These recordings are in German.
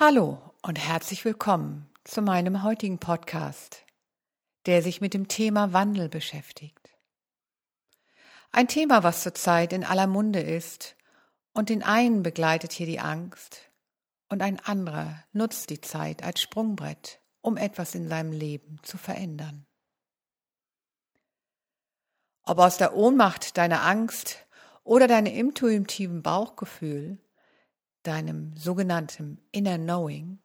Hallo und herzlich willkommen zu meinem heutigen Podcast, der sich mit dem Thema Wandel beschäftigt. Ein Thema, was zurzeit in aller Munde ist und den einen begleitet hier die Angst und ein anderer nutzt die Zeit als Sprungbrett, um etwas in seinem Leben zu verändern. Ob aus der Ohnmacht deiner Angst oder deinem intuitiven Bauchgefühl deinem sogenannten Inner Knowing,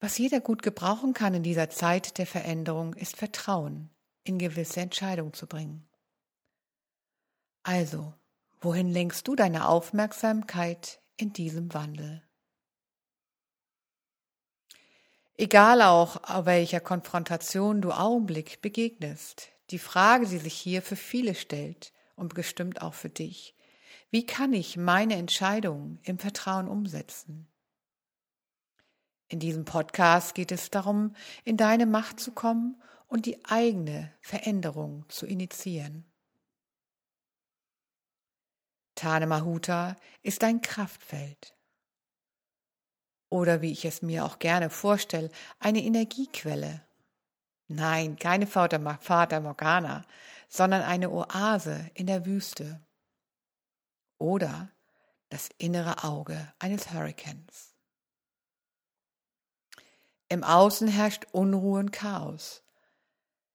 was jeder gut gebrauchen kann in dieser Zeit der Veränderung, ist Vertrauen in gewisse Entscheidungen zu bringen. Also, wohin lenkst du deine Aufmerksamkeit in diesem Wandel? Egal auch, welcher Konfrontation du Augenblick begegnest, die Frage, die sich hier für viele stellt, und bestimmt auch für dich. Wie kann ich meine Entscheidungen im Vertrauen umsetzen? In diesem Podcast geht es darum, in deine Macht zu kommen und die eigene Veränderung zu initiieren. Tane Mahuta ist ein Kraftfeld. Oder wie ich es mir auch gerne vorstelle, eine Energiequelle. Nein, keine Vater Morgana, sondern eine Oase in der Wüste oder das innere Auge eines Hurrikans. Im Außen herrscht Unruhe und Chaos.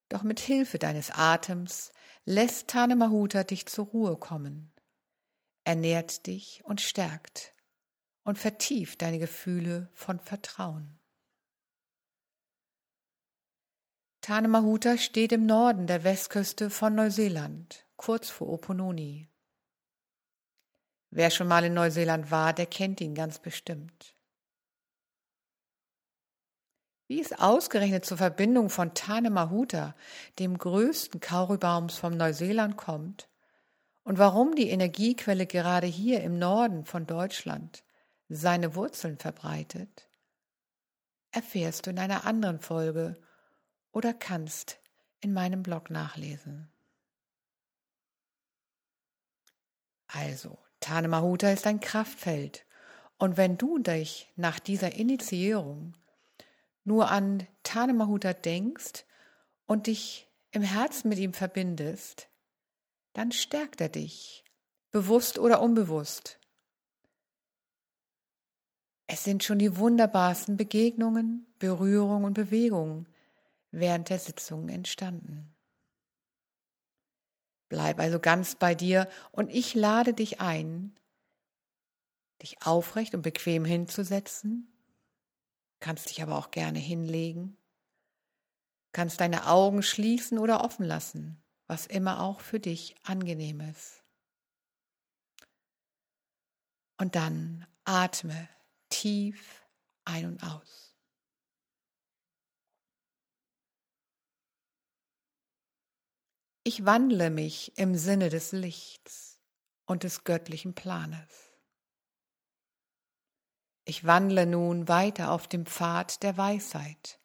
Doch mit Hilfe deines Atems lässt Tane Mahuta dich zur Ruhe kommen, ernährt dich und stärkt und vertieft deine Gefühle von Vertrauen. Tanemahuta steht im Norden der Westküste von Neuseeland, kurz vor Opononi. Wer schon mal in Neuseeland war, der kennt ihn ganz bestimmt. Wie es ausgerechnet zur Verbindung von Tanemahuta, dem größten Kauribaums vom Neuseeland, kommt und warum die Energiequelle gerade hier im Norden von Deutschland seine Wurzeln verbreitet, erfährst du in einer anderen Folge oder kannst in meinem Blog nachlesen. Also, Tanemahuta ist ein Kraftfeld. Und wenn du dich nach dieser Initiierung nur an Tanemahuta denkst und dich im Herzen mit ihm verbindest, dann stärkt er dich, bewusst oder unbewusst. Es sind schon die wunderbarsten Begegnungen, Berührungen und Bewegungen, während der Sitzung entstanden. Bleib also ganz bei dir und ich lade dich ein, dich aufrecht und bequem hinzusetzen, kannst dich aber auch gerne hinlegen, kannst deine Augen schließen oder offen lassen, was immer auch für dich angenehm ist. Und dann atme tief ein und aus. Ich wandle mich im Sinne des Lichts und des göttlichen Planes. Ich wandle nun weiter auf dem Pfad der Weisheit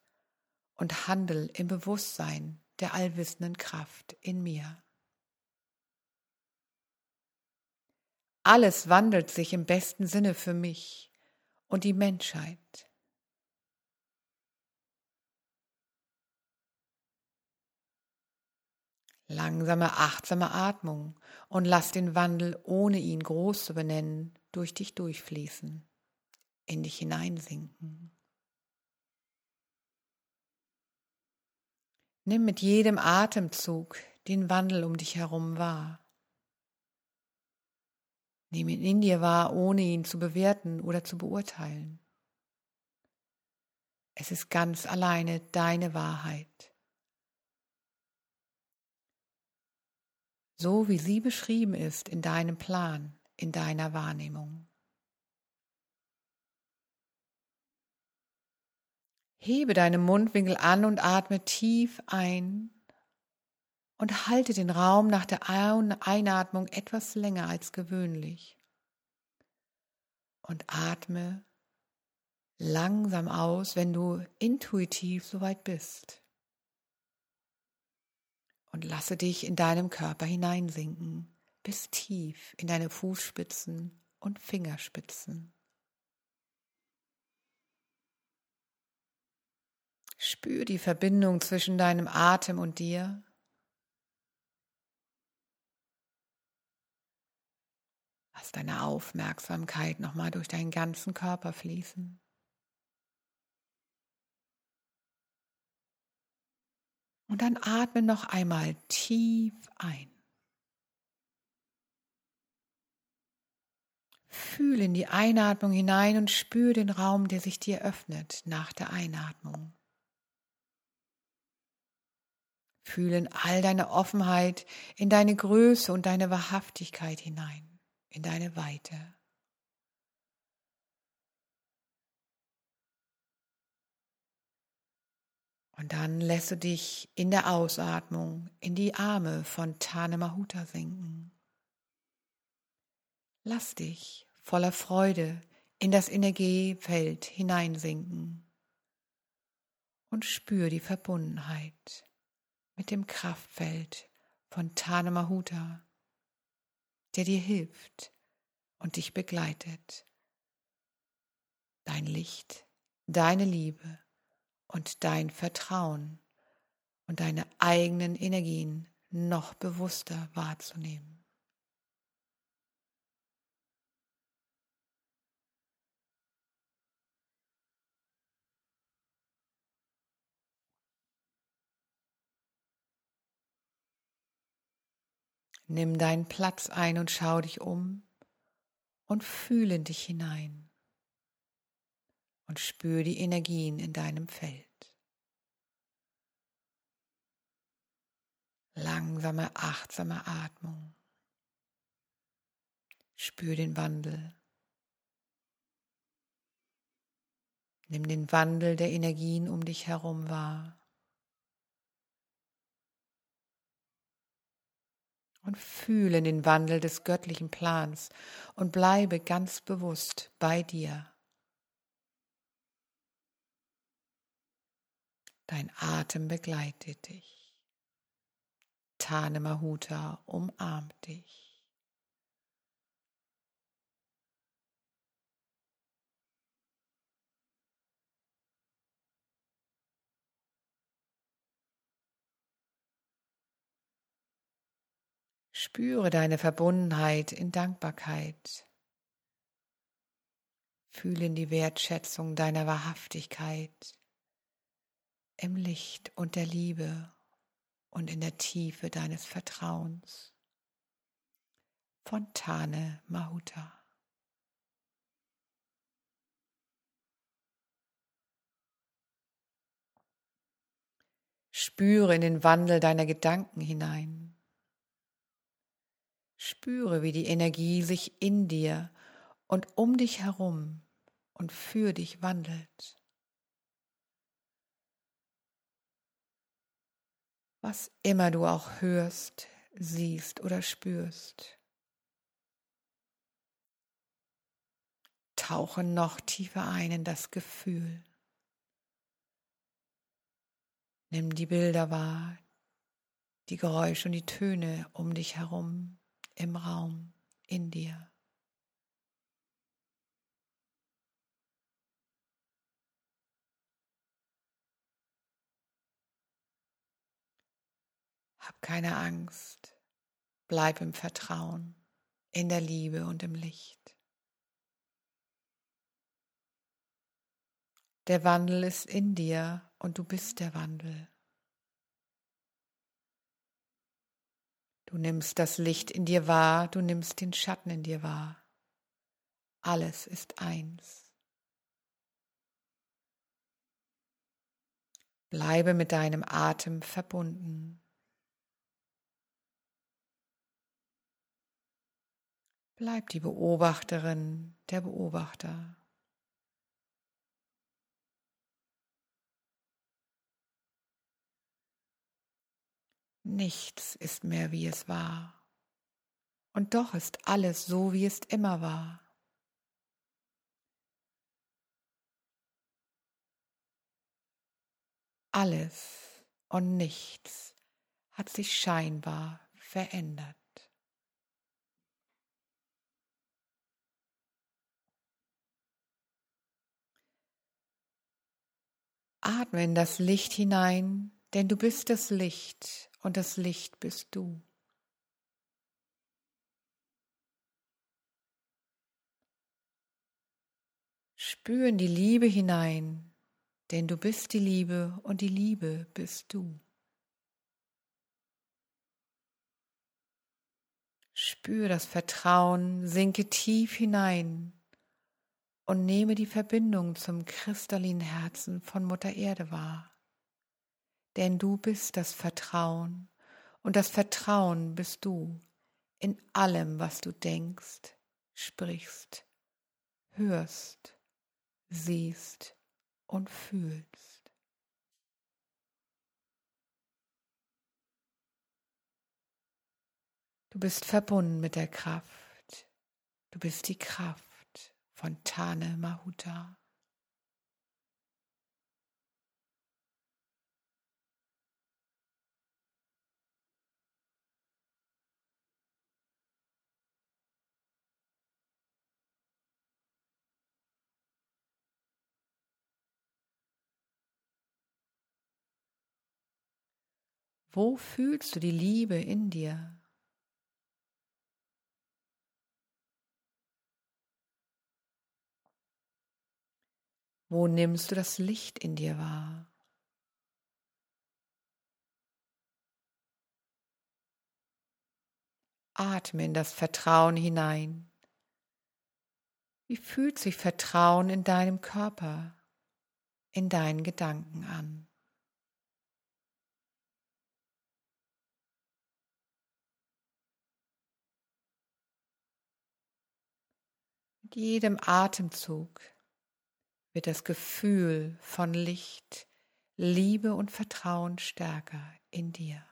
und handel im Bewusstsein der allwissenden Kraft in mir. Alles wandelt sich im besten Sinne für mich und die Menschheit. Langsame, achtsame Atmung und lass den Wandel, ohne ihn groß zu benennen, durch dich durchfließen, in dich hineinsinken. Nimm mit jedem Atemzug den Wandel um dich herum wahr. Nimm ihn in dir wahr, ohne ihn zu bewerten oder zu beurteilen. Es ist ganz alleine deine Wahrheit. So wie sie beschrieben ist in deinem Plan, in deiner Wahrnehmung. Hebe deine Mundwinkel an und atme tief ein und halte den Raum nach der Einatmung etwas länger als gewöhnlich. Und atme langsam aus, wenn du intuitiv soweit bist und lasse dich in deinem Körper hineinsinken bis tief in deine Fußspitzen und Fingerspitzen. Spür die Verbindung zwischen deinem Atem und dir. Lass deine Aufmerksamkeit nochmal durch deinen ganzen Körper fließen. Und dann atme noch einmal tief ein. Fühl in die Einatmung hinein und spür den Raum, der sich dir öffnet nach der Einatmung. Fühl in all deine Offenheit, in deine Größe und deine Wahrhaftigkeit hinein, in deine Weite. Und dann lässt du dich in der Ausatmung in die Arme von Tane Mahuta sinken. Lass dich voller Freude in das Energiefeld hineinsinken und spür die Verbundenheit mit dem Kraftfeld von Tane Mahuta, der dir hilft und dich begleitet. Dein Licht, deine Liebe und dein Vertrauen und deine eigenen Energien noch bewusster wahrzunehmen. Nimm deinen Platz ein und schau dich um und fühle dich hinein und spür die Energien in deinem Feld. Langsame, achtsame Atmung. Spür den Wandel. Nimm den Wandel der Energien um dich herum wahr. Und fühle den Wandel des göttlichen Plans und bleibe ganz bewusst bei dir. Dein Atem begleitet dich. Tane Mahuta umarmt dich. Spüre deine Verbundenheit in Dankbarkeit. Fühle in die Wertschätzung deiner Wahrhaftigkeit im Licht und der Liebe und in der Tiefe deines Vertrauens. Fontane Mahuta. Spüre in den Wandel deiner Gedanken hinein. Spüre, wie die Energie sich in dir und um dich herum und für dich wandelt. Was immer du auch hörst, siehst oder spürst. Tauche noch tiefer ein in das Gefühl. Nimm die Bilder wahr, die Geräusche und die Töne um dich herum, im Raum, in dir. Keine Angst. Bleib im Vertrauen, in der Liebe und im Licht. Der Wandel ist in dir und du bist der Wandel. Du nimmst das Licht in dir wahr, du nimmst den Schatten in dir wahr. Alles ist eins. Bleibe mit deinem Atem verbunden. Bleib die Beobachterin, der Beobachter. Nichts ist mehr, wie es war. Und doch ist alles so, wie es immer war. Alles und nichts hat sich scheinbar verändert. Atme in das Licht hinein, denn du bist das Licht und das Licht bist du. Spür in die Liebe hinein, denn du bist die Liebe und die Liebe bist du. Spür das Vertrauen, sinke tief hinein und nehme die Verbindung zum kristallinen Herzen von Mutter Erde wahr. Denn du bist das Vertrauen und das Vertrauen bist du in allem, was du denkst, sprichst, hörst, siehst und fühlst. Du bist verbunden mit der Kraft. Du bist die Kraft von Tane Mahuta. Wo fühlst du die Liebe in dir? Wo nimmst du das Licht in dir wahr? Atme in das Vertrauen hinein. Wie fühlt sich Vertrauen in deinem Körper, in deinen Gedanken an? Mit jedem Atemzug wird das Gefühl von Licht, Liebe und Vertrauen stärker in dir.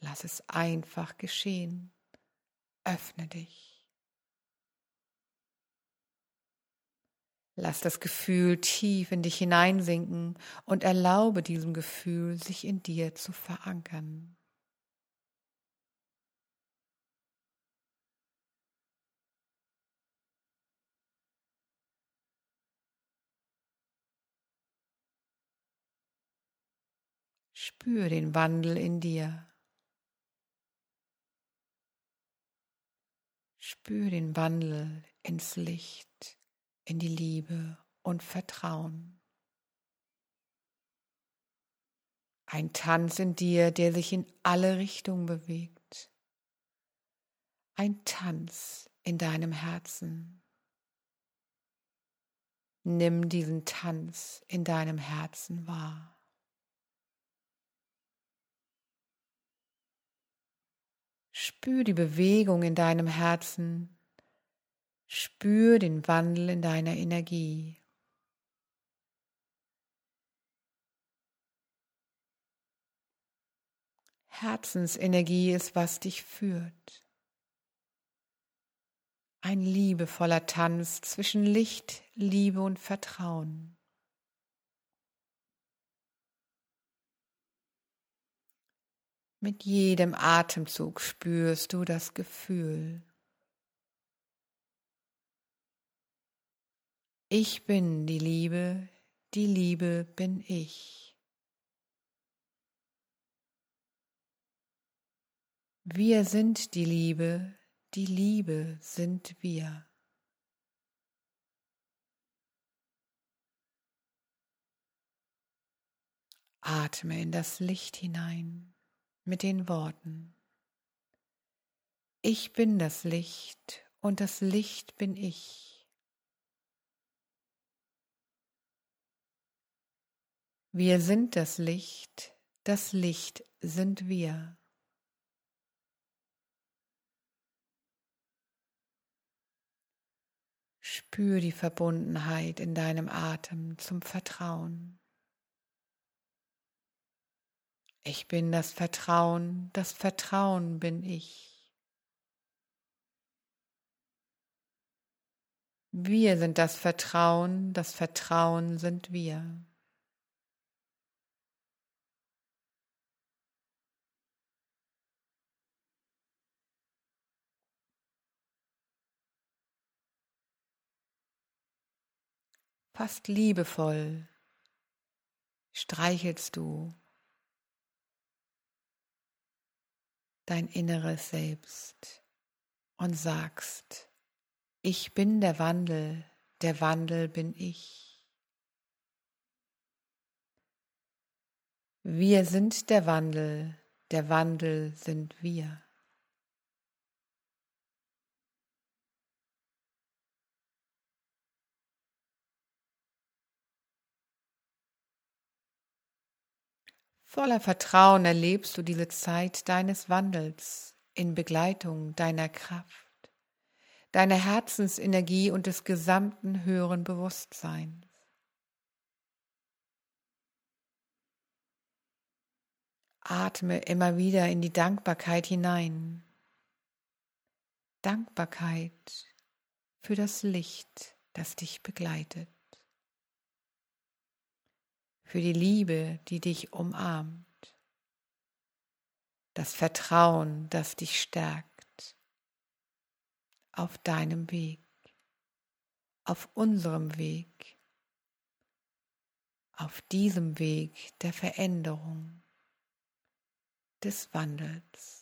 Lass es einfach geschehen. Öffne dich. Lass das Gefühl tief in dich hineinsinken und erlaube diesem Gefühl, sich in dir zu verankern. Spür den Wandel in dir. Spür den Wandel ins Licht, in die Liebe und Vertrauen. Ein Tanz in dir, der sich in alle Richtungen bewegt. Ein Tanz in deinem Herzen. Nimm diesen Tanz in deinem Herzen wahr. Spür die Bewegung in deinem Herzen. Spür den Wandel in deiner Energie. Herzensenergie ist, was dich führt. Ein liebevoller Tanz zwischen Licht, Liebe und Vertrauen. Mit jedem Atemzug spürst du das Gefühl. Ich bin die Liebe, die Liebe bin ich. Wir sind die Liebe, die Liebe sind wir. Atme in das Licht hinein mit den Worten, ich bin das Licht und das Licht bin ich. Wir sind das Licht, das Licht sind wir. Spür die Verbundenheit in deinem Atem zum Vertrauen. Ich bin das Vertrauen, das Vertrauen bin ich. Wir sind das Vertrauen, das Vertrauen sind wir. Fast liebevoll streichelst du dein inneres Selbst und sagst, ich bin der Wandel, der Wandel bin ich. Wir sind der Wandel, der Wandel sind wir. Voller Vertrauen erlebst du diese Zeit deines Wandels in Begleitung deiner Kraft, deiner Herzensenergie und des gesamten höheren Bewusstseins. Atme immer wieder in die Dankbarkeit hinein. Dankbarkeit für das Licht, das dich begleitet für die Liebe, die dich umarmt, das Vertrauen, das dich stärkt auf deinem Weg, auf unserem Weg, auf diesem Weg der Veränderung, des Wandels.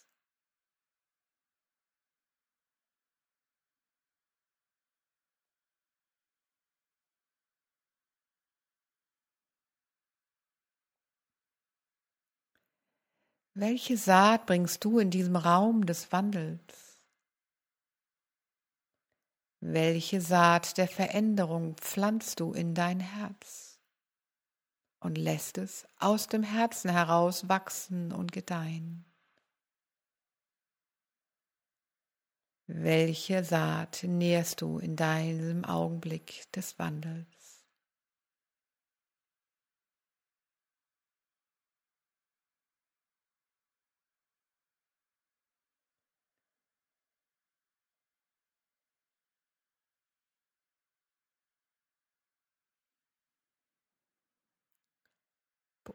Welche Saat bringst du in diesem Raum des Wandels? Welche Saat der Veränderung pflanzt du in dein Herz und lässt es aus dem Herzen heraus wachsen und gedeihen? Welche Saat nährst du in deinem Augenblick des Wandels?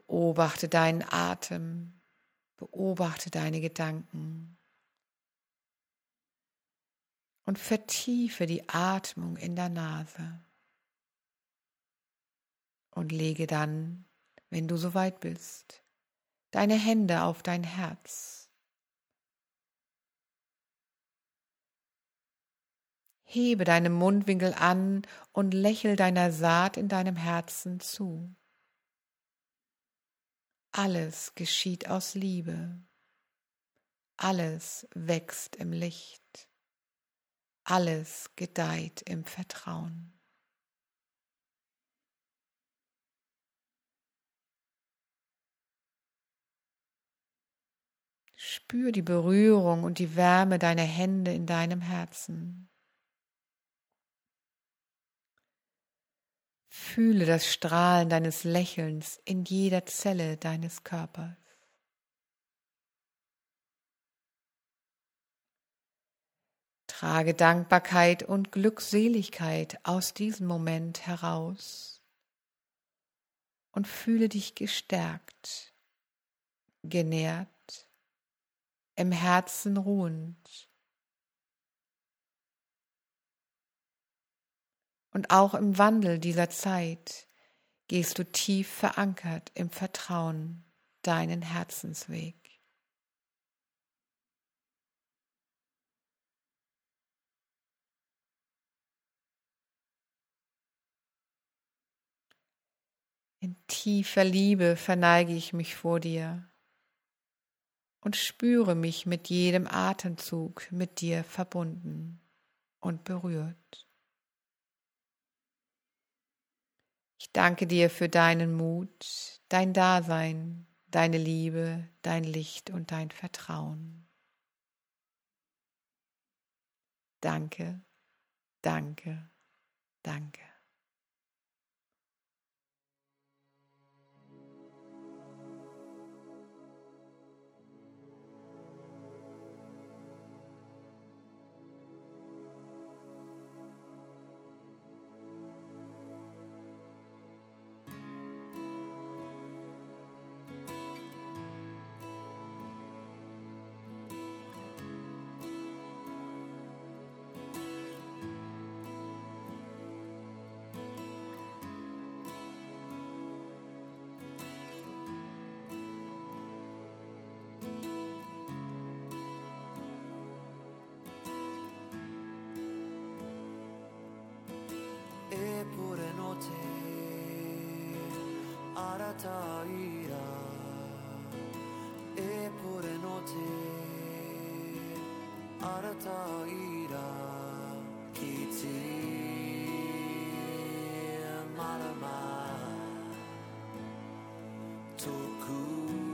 Beobachte deinen Atem, beobachte deine Gedanken und vertiefe die Atmung in der Nase. Und lege dann, wenn du soweit bist, deine Hände auf dein Herz. Hebe deinen Mundwinkel an und lächel deiner Saat in deinem Herzen zu. Alles geschieht aus Liebe. Alles wächst im Licht. Alles gedeiht im Vertrauen. Spür die Berührung und die Wärme deiner Hände in deinem Herzen. Fühle das Strahlen deines Lächelns in jeder Zelle deines Körpers. Trage Dankbarkeit und Glückseligkeit aus diesem Moment heraus und fühle dich gestärkt, genährt, im Herzen ruhend Und auch im Wandel dieser Zeit gehst du tief verankert im Vertrauen deinen Herzensweg. In tiefer Liebe verneige ich mich vor dir und spüre mich mit jedem Atemzug mit dir verbunden und berührt. Ich danke dir für deinen Mut, dein Dasein, deine Liebe, dein Licht und dein Vertrauen. Danke, danke, danke. parataira eppure note arataira kiti marama toku.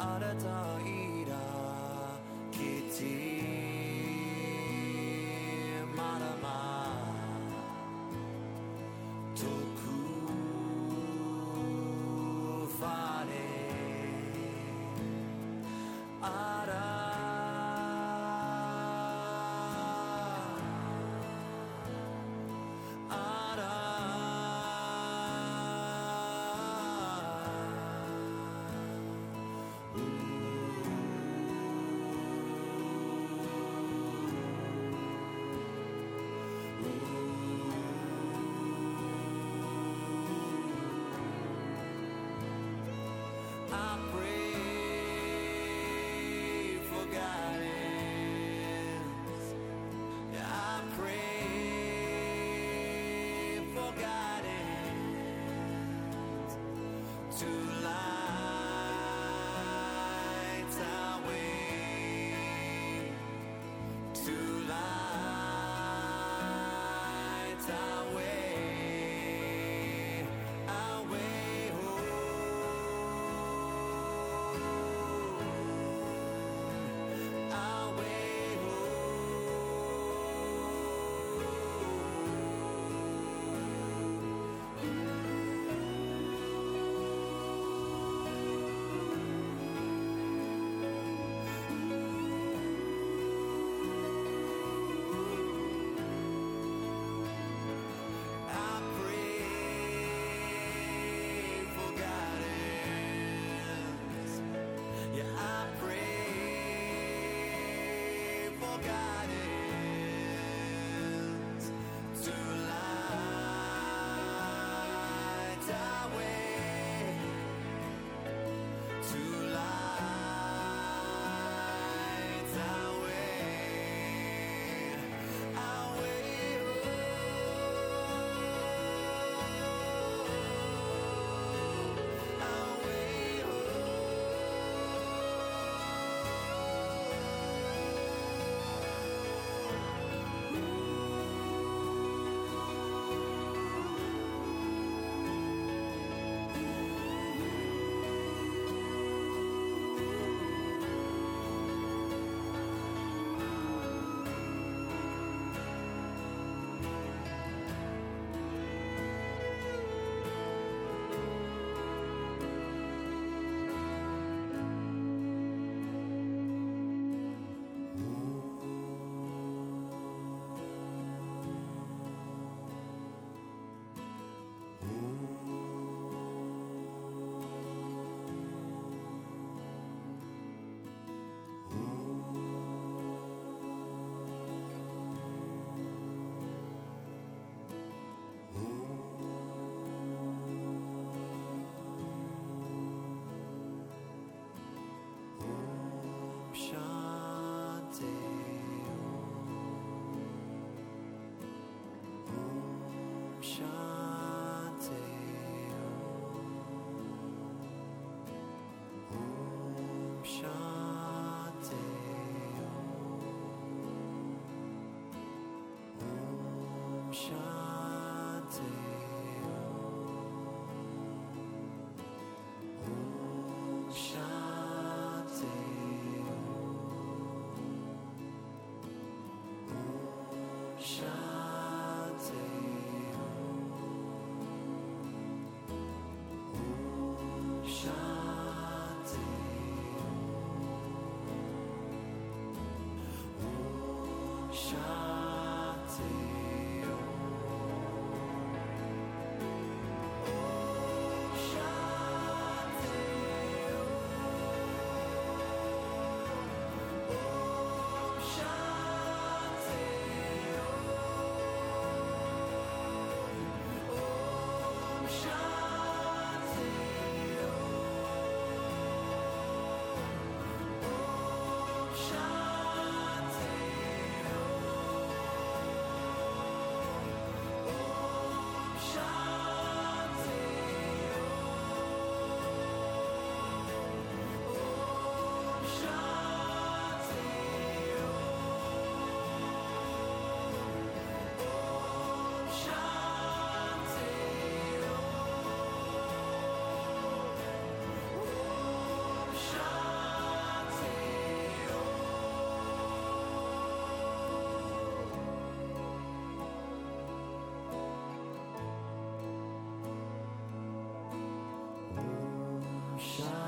あなたい to life. shine.